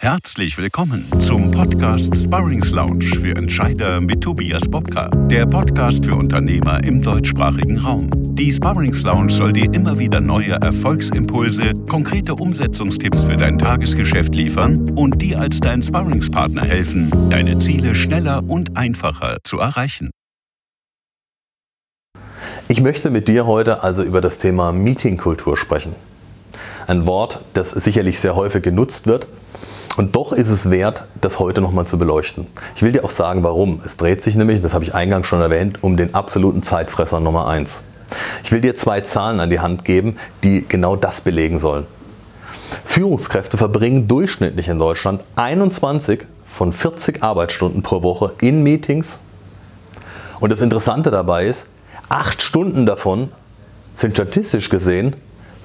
Herzlich willkommen zum Podcast Sparrings Lounge für Entscheider mit Tobias Bobka, der Podcast für Unternehmer im deutschsprachigen Raum. Die Sparrings Lounge soll dir immer wieder neue Erfolgsimpulse, konkrete Umsetzungstipps für dein Tagesgeschäft liefern und dir als dein Sparringspartner helfen, deine Ziele schneller und einfacher zu erreichen. Ich möchte mit dir heute also über das Thema Meetingkultur sprechen. Ein Wort, das sicherlich sehr häufig genutzt wird, und doch ist es wert, das heute nochmal zu beleuchten. Ich will dir auch sagen, warum. Es dreht sich nämlich, das habe ich eingangs schon erwähnt, um den absoluten Zeitfresser Nummer 1. Ich will dir zwei Zahlen an die Hand geben, die genau das belegen sollen. Führungskräfte verbringen durchschnittlich in Deutschland 21 von 40 Arbeitsstunden pro Woche in Meetings. Und das Interessante dabei ist, acht Stunden davon sind statistisch gesehen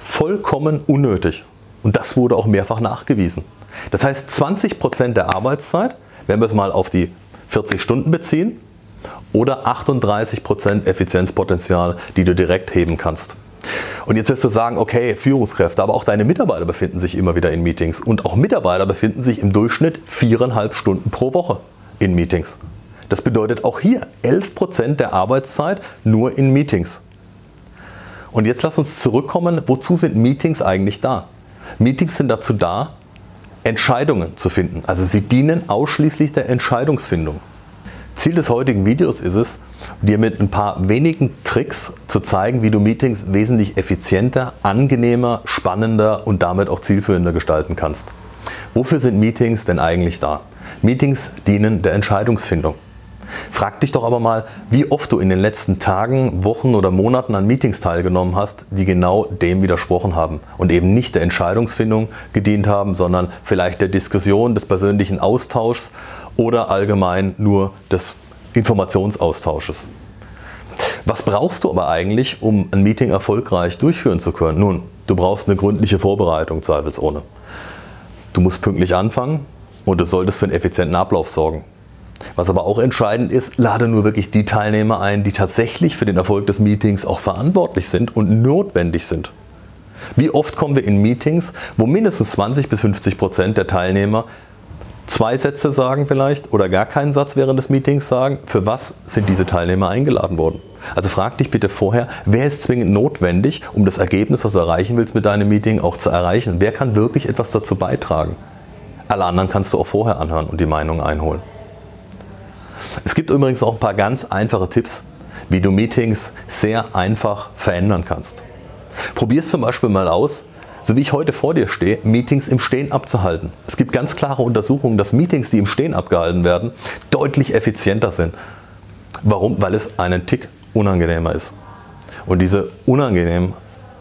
vollkommen unnötig. Und das wurde auch mehrfach nachgewiesen. Das heißt, 20 Prozent der Arbeitszeit, wenn wir es mal auf die 40 Stunden beziehen, oder 38 Prozent Effizienzpotenzial, die du direkt heben kannst. Und jetzt wirst du sagen, okay, Führungskräfte, aber auch deine Mitarbeiter befinden sich immer wieder in Meetings. Und auch Mitarbeiter befinden sich im Durchschnitt viereinhalb Stunden pro Woche in Meetings. Das bedeutet auch hier 11 Prozent der Arbeitszeit nur in Meetings. Und jetzt lass uns zurückkommen, wozu sind Meetings eigentlich da? Meetings sind dazu da, Entscheidungen zu finden. Also sie dienen ausschließlich der Entscheidungsfindung. Ziel des heutigen Videos ist es, dir mit ein paar wenigen Tricks zu zeigen, wie du Meetings wesentlich effizienter, angenehmer, spannender und damit auch zielführender gestalten kannst. Wofür sind Meetings denn eigentlich da? Meetings dienen der Entscheidungsfindung. Frag dich doch aber mal, wie oft du in den letzten Tagen, Wochen oder Monaten an Meetings teilgenommen hast, die genau dem widersprochen haben und eben nicht der Entscheidungsfindung gedient haben, sondern vielleicht der Diskussion, des persönlichen Austauschs oder allgemein nur des Informationsaustausches. Was brauchst du aber eigentlich, um ein Meeting erfolgreich durchführen zu können? Nun, du brauchst eine gründliche Vorbereitung zweifelsohne. Du musst pünktlich anfangen und du solltest für einen effizienten Ablauf sorgen. Was aber auch entscheidend ist, lade nur wirklich die Teilnehmer ein, die tatsächlich für den Erfolg des Meetings auch verantwortlich sind und notwendig sind. Wie oft kommen wir in Meetings, wo mindestens 20 bis 50 Prozent der Teilnehmer zwei Sätze sagen vielleicht oder gar keinen Satz während des Meetings sagen, für was sind diese Teilnehmer eingeladen worden? Also frag dich bitte vorher, wer ist zwingend notwendig, um das Ergebnis, was du erreichen willst mit deinem Meeting, auch zu erreichen? Wer kann wirklich etwas dazu beitragen? Alle anderen kannst du auch vorher anhören und die Meinung einholen. Es gibt übrigens auch ein paar ganz einfache Tipps, wie du Meetings sehr einfach verändern kannst. Probier es zum Beispiel mal aus, so wie ich heute vor dir stehe, Meetings im Stehen abzuhalten. Es gibt ganz klare Untersuchungen, dass Meetings, die im Stehen abgehalten werden, deutlich effizienter sind. Warum? Weil es einen Tick unangenehmer ist. Und diese unangenehm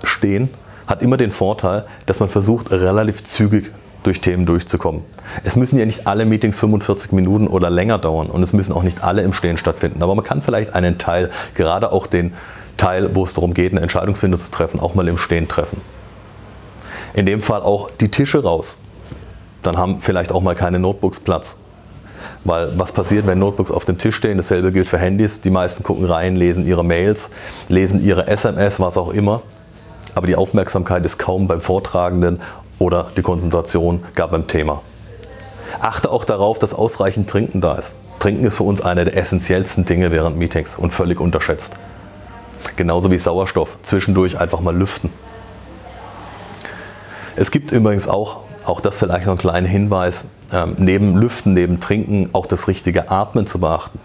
Stehen hat immer den Vorteil, dass man versucht, relativ zügig durch Themen durchzukommen. Es müssen ja nicht alle Meetings 45 Minuten oder länger dauern und es müssen auch nicht alle im Stehen stattfinden. Aber man kann vielleicht einen Teil, gerade auch den Teil, wo es darum geht, eine Entscheidungsfindung zu treffen, auch mal im Stehen treffen. In dem Fall auch die Tische raus. Dann haben vielleicht auch mal keine Notebooks Platz. Weil was passiert, wenn Notebooks auf dem Tisch stehen? Dasselbe gilt für Handys. Die meisten gucken rein, lesen ihre Mails, lesen ihre SMS, was auch immer. Aber die Aufmerksamkeit ist kaum beim Vortragenden oder die Konzentration gar beim Thema. Achte auch darauf, dass ausreichend Trinken da ist. Trinken ist für uns eine der essentiellsten Dinge während Meetings und völlig unterschätzt. Genauso wie Sauerstoff. Zwischendurch einfach mal lüften. Es gibt übrigens auch, auch das vielleicht noch ein kleiner Hinweis, ähm, neben Lüften, neben Trinken auch das richtige Atmen zu beachten.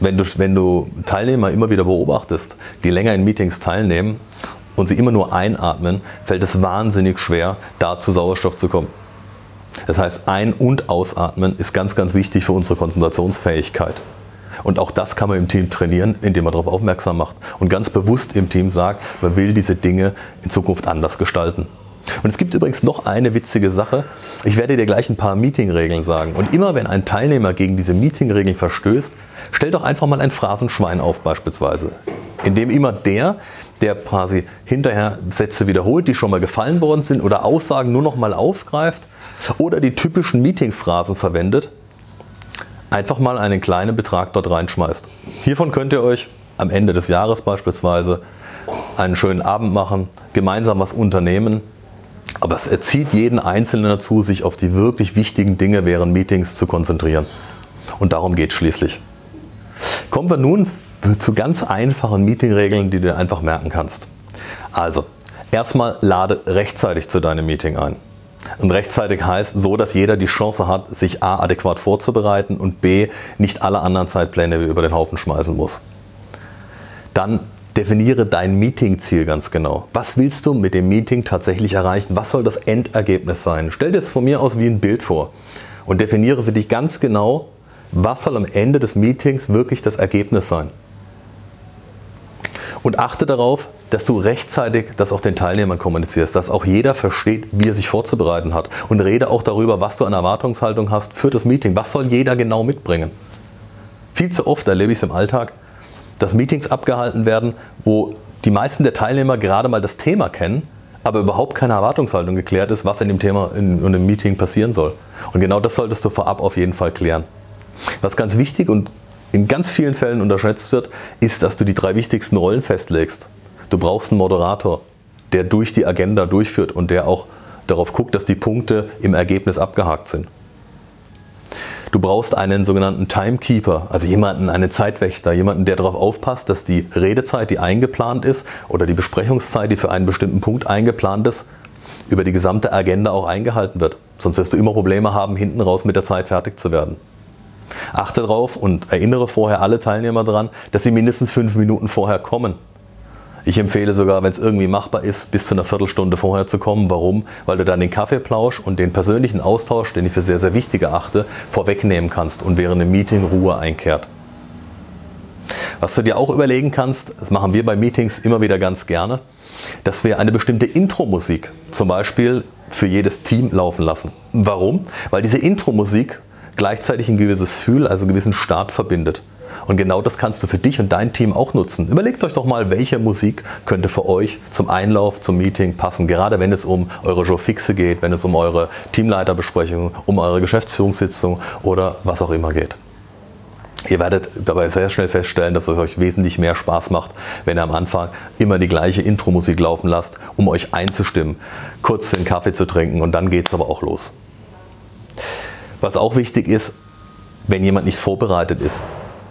Wenn du, wenn du Teilnehmer immer wieder beobachtest, die länger in Meetings teilnehmen und sie immer nur einatmen, fällt es wahnsinnig schwer, da zu Sauerstoff zu kommen. Das heißt, ein- und ausatmen ist ganz, ganz wichtig für unsere Konzentrationsfähigkeit. Und auch das kann man im Team trainieren, indem man darauf aufmerksam macht und ganz bewusst im Team sagt, man will diese Dinge in Zukunft anders gestalten. Und es gibt übrigens noch eine witzige Sache. Ich werde dir gleich ein paar Meetingregeln sagen. Und immer wenn ein Teilnehmer gegen diese Meetingregeln verstößt, stell doch einfach mal ein Phrasenschwein auf beispielsweise. Indem immer der, der quasi hinterher Sätze wiederholt, die schon mal gefallen worden sind oder Aussagen nur noch mal aufgreift oder die typischen Meetingphrasen verwendet, einfach mal einen kleinen Betrag dort reinschmeißt. Hiervon könnt ihr euch am Ende des Jahres beispielsweise einen schönen Abend machen, gemeinsam was unternehmen Aber es erzieht jeden Einzelnen dazu, sich auf die wirklich wichtigen Dinge während Meetings zu konzentrieren. Und darum geht es schließlich. Kommen wir nun zu ganz einfachen Meetingregeln, die du einfach merken kannst. Also, erstmal lade rechtzeitig zu deinem Meeting ein. Und rechtzeitig heißt so, dass jeder die Chance hat, sich A adäquat vorzubereiten und B nicht alle anderen Zeitpläne über den Haufen schmeißen muss. Dann definiere dein Meetingziel ganz genau. Was willst du mit dem Meeting tatsächlich erreichen? Was soll das Endergebnis sein? Stell dir es von mir aus wie ein Bild vor und definiere für dich ganz genau, was soll am Ende des Meetings wirklich das Ergebnis sein. Und achte darauf, dass du rechtzeitig das auch den Teilnehmern kommunizierst, dass auch jeder versteht, wie er sich vorzubereiten hat. Und rede auch darüber, was du an Erwartungshaltung hast für das Meeting. Was soll jeder genau mitbringen? Viel zu oft erlebe ich es im Alltag, dass Meetings abgehalten werden, wo die meisten der Teilnehmer gerade mal das Thema kennen, aber überhaupt keine Erwartungshaltung geklärt ist, was in dem Thema in dem Meeting passieren soll. Und genau das solltest du vorab auf jeden Fall klären. Was ganz wichtig und in ganz vielen Fällen unterschätzt wird, ist, dass du die drei wichtigsten Rollen festlegst. Du brauchst einen Moderator, der durch die Agenda durchführt und der auch darauf guckt, dass die Punkte im Ergebnis abgehakt sind. Du brauchst einen sogenannten Timekeeper, also jemanden, einen Zeitwächter, jemanden, der darauf aufpasst, dass die Redezeit, die eingeplant ist, oder die Besprechungszeit, die für einen bestimmten Punkt eingeplant ist, über die gesamte Agenda auch eingehalten wird. Sonst wirst du immer Probleme haben, hinten raus mit der Zeit fertig zu werden. Achte darauf und erinnere vorher alle Teilnehmer daran, dass sie mindestens fünf Minuten vorher kommen. Ich empfehle sogar, wenn es irgendwie machbar ist, bis zu einer Viertelstunde vorher zu kommen. Warum? Weil du dann den Kaffeeplausch und den persönlichen Austausch, den ich für sehr, sehr wichtig erachte, vorwegnehmen kannst und während dem Meeting Ruhe einkehrt. Was du dir auch überlegen kannst, das machen wir bei Meetings immer wieder ganz gerne, dass wir eine bestimmte Intro-Musik zum Beispiel für jedes Team laufen lassen. Warum? Weil diese Intro-Musik gleichzeitig ein gewisses Gefühl, also einen gewissen Start verbindet. Und genau das kannst du für dich und dein Team auch nutzen. Überlegt euch doch mal, welche Musik könnte für euch zum Einlauf, zum Meeting passen. Gerade wenn es um eure Joe Fixe geht, wenn es um eure Teamleiterbesprechung, um eure Geschäftsführungssitzung oder was auch immer geht. Ihr werdet dabei sehr schnell feststellen, dass es euch wesentlich mehr Spaß macht, wenn ihr am Anfang immer die gleiche Intro-Musik laufen lasst, um euch einzustimmen, kurz den Kaffee zu trinken und dann geht es aber auch los. Was auch wichtig ist, wenn jemand nicht vorbereitet ist,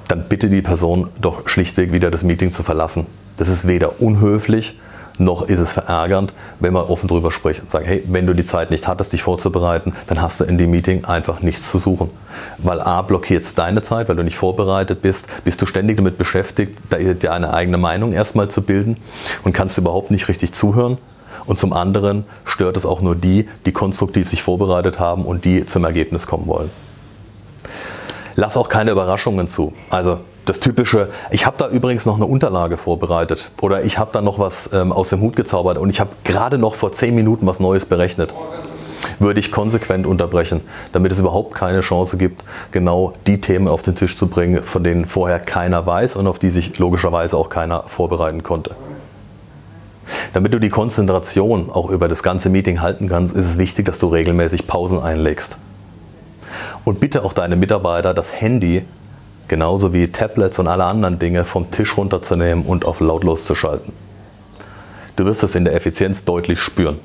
dann bitte die Person doch schlichtweg wieder das Meeting zu verlassen. Das ist weder unhöflich, noch ist es verärgernd, wenn man offen drüber spricht und sagt, hey, wenn du die Zeit nicht hattest, dich vorzubereiten, dann hast du in dem Meeting einfach nichts zu suchen. Weil A blockiert es deine Zeit, weil du nicht vorbereitet bist, bist du ständig damit beschäftigt, dir eine eigene Meinung erstmal zu bilden und kannst überhaupt nicht richtig zuhören und zum anderen stört es auch nur die, die konstruktiv sich vorbereitet haben und die zum Ergebnis kommen wollen. Lass auch keine Überraschungen zu. Also das typische, ich habe da übrigens noch eine Unterlage vorbereitet oder ich habe da noch was ähm, aus dem Hut gezaubert und ich habe gerade noch vor zehn Minuten was Neues berechnet, würde ich konsequent unterbrechen, damit es überhaupt keine Chance gibt, genau die Themen auf den Tisch zu bringen, von denen vorher keiner weiß und auf die sich logischerweise auch keiner vorbereiten konnte. Damit du die Konzentration auch über das ganze Meeting halten kannst, ist es wichtig, dass du regelmäßig Pausen einlegst. Und bitte auch deine Mitarbeiter, das Handy genauso wie Tablets und alle anderen Dinge vom Tisch runterzunehmen und auf lautlos zu schalten. Du wirst es in der Effizienz deutlich spüren.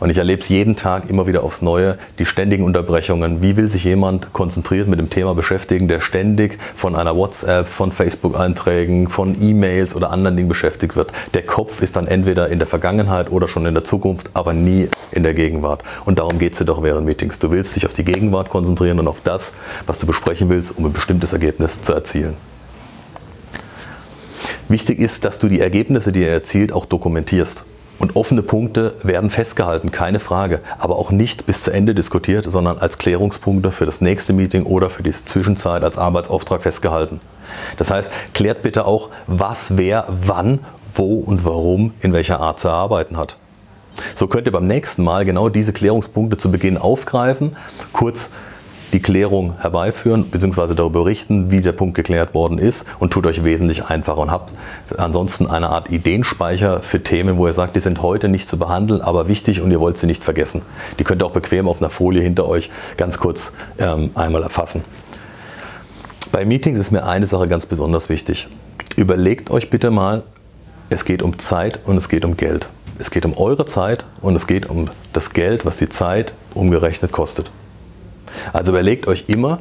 Und ich erlebe es jeden Tag immer wieder aufs Neue, die ständigen Unterbrechungen. Wie will sich jemand konzentriert mit dem Thema beschäftigen, der ständig von einer WhatsApp, von Facebook-Einträgen, von E-Mails oder anderen Dingen beschäftigt wird? Der Kopf ist dann entweder in der Vergangenheit oder schon in der Zukunft, aber nie in der Gegenwart. Und darum geht es dir doch während Meetings. Du willst dich auf die Gegenwart konzentrieren und auf das, was du besprechen willst, um ein bestimmtes Ergebnis zu erzielen. Wichtig ist, dass du die Ergebnisse, die er erzielt, auch dokumentierst. Und offene Punkte werden festgehalten, keine Frage, aber auch nicht bis zu Ende diskutiert, sondern als Klärungspunkte für das nächste Meeting oder für die Zwischenzeit als Arbeitsauftrag festgehalten. Das heißt, klärt bitte auch, was wer wann, wo und warum in welcher Art zu erarbeiten hat. So könnt ihr beim nächsten Mal genau diese Klärungspunkte zu Beginn aufgreifen, kurz die Klärung herbeiführen bzw. darüber berichten, wie der Punkt geklärt worden ist und tut euch wesentlich einfacher und habt ansonsten eine Art Ideenspeicher für Themen, wo ihr sagt, die sind heute nicht zu behandeln, aber wichtig und ihr wollt sie nicht vergessen. Die könnt ihr auch bequem auf einer Folie hinter euch ganz kurz ähm, einmal erfassen. Bei Meetings ist mir eine Sache ganz besonders wichtig. Überlegt euch bitte mal, es geht um Zeit und es geht um Geld. Es geht um eure Zeit und es geht um das Geld, was die Zeit umgerechnet kostet. Also überlegt euch immer,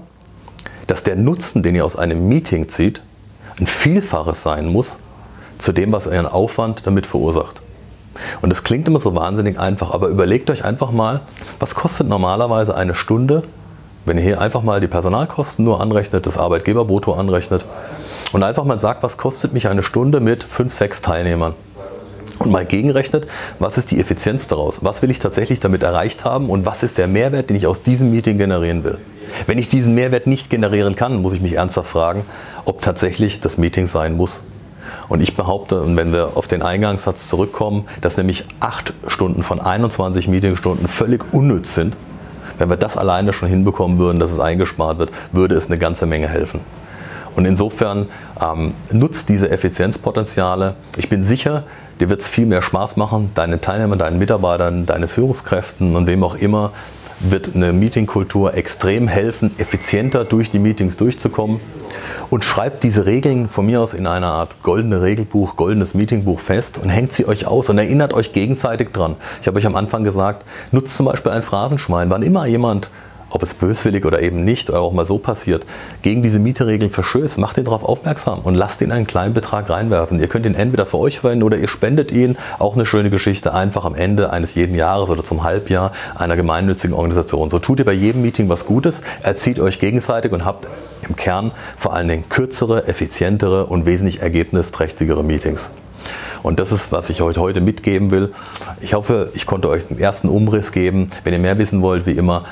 dass der Nutzen, den ihr aus einem Meeting zieht, ein Vielfaches sein muss zu dem, was euren Aufwand damit verursacht. Und das klingt immer so wahnsinnig einfach, aber überlegt euch einfach mal, was kostet normalerweise eine Stunde, wenn ihr hier einfach mal die Personalkosten nur anrechnet, das Arbeitgeberbrutto anrechnet und einfach mal sagt, was kostet mich eine Stunde mit fünf, sechs Teilnehmern. Und mal gegenrechnet, was ist die Effizienz daraus? Was will ich tatsächlich damit erreicht haben und was ist der Mehrwert, den ich aus diesem Meeting generieren will? Wenn ich diesen Mehrwert nicht generieren kann, muss ich mich ernsthaft fragen, ob tatsächlich das Meeting sein muss. Und ich behaupte, und wenn wir auf den Eingangssatz zurückkommen, dass nämlich acht Stunden von 21 Meetingstunden völlig unnütz sind, wenn wir das alleine schon hinbekommen würden, dass es eingespart wird, würde es eine ganze Menge helfen. Und insofern ähm, nutzt diese Effizienzpotenziale. Ich bin sicher, dir wird es viel mehr Spaß machen, deinen Teilnehmern, deinen Mitarbeitern, deinen Führungskräften und wem auch immer wird eine Meetingkultur extrem helfen, effizienter durch die Meetings durchzukommen. Und schreibt diese Regeln von mir aus in einer Art goldene Regelbuch, goldenes Meetingbuch fest und hängt sie euch aus und erinnert euch gegenseitig dran. Ich habe euch am Anfang gesagt, nutzt zum Beispiel ein Phrasenschwein. Wann immer jemand ob es böswillig oder eben nicht oder auch mal so passiert, gegen diese Mieteregeln verstößt, macht ihn darauf aufmerksam und lasst ihn einen kleinen Betrag reinwerfen. Ihr könnt ihn entweder für euch verwenden oder ihr spendet ihn, auch eine schöne Geschichte, einfach am Ende eines jeden Jahres oder zum Halbjahr einer gemeinnützigen Organisation. So tut ihr bei jedem Meeting was Gutes, erzieht euch gegenseitig und habt im Kern vor allen Dingen kürzere, effizientere und wesentlich ergebnisträchtigere Meetings. Und das ist, was ich euch heute mitgeben will. Ich hoffe, ich konnte euch einen ersten Umriss geben. Wenn ihr mehr wissen wollt, wie immer,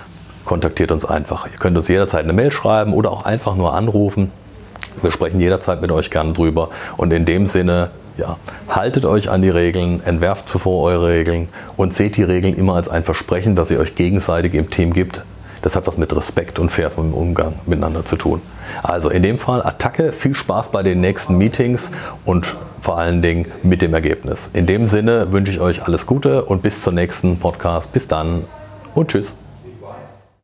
kontaktiert uns einfach. Ihr könnt uns jederzeit eine Mail schreiben oder auch einfach nur anrufen. Wir sprechen jederzeit mit euch gerne drüber. Und in dem Sinne, ja, haltet euch an die Regeln, entwerft zuvor eure Regeln und seht die Regeln immer als ein Versprechen, das ihr euch gegenseitig im Team gibt. Das hat was mit Respekt und fairem Umgang miteinander zu tun. Also in dem Fall Attacke, viel Spaß bei den nächsten Meetings und vor allen Dingen mit dem Ergebnis. In dem Sinne wünsche ich euch alles Gute und bis zur nächsten Podcast. Bis dann und tschüss.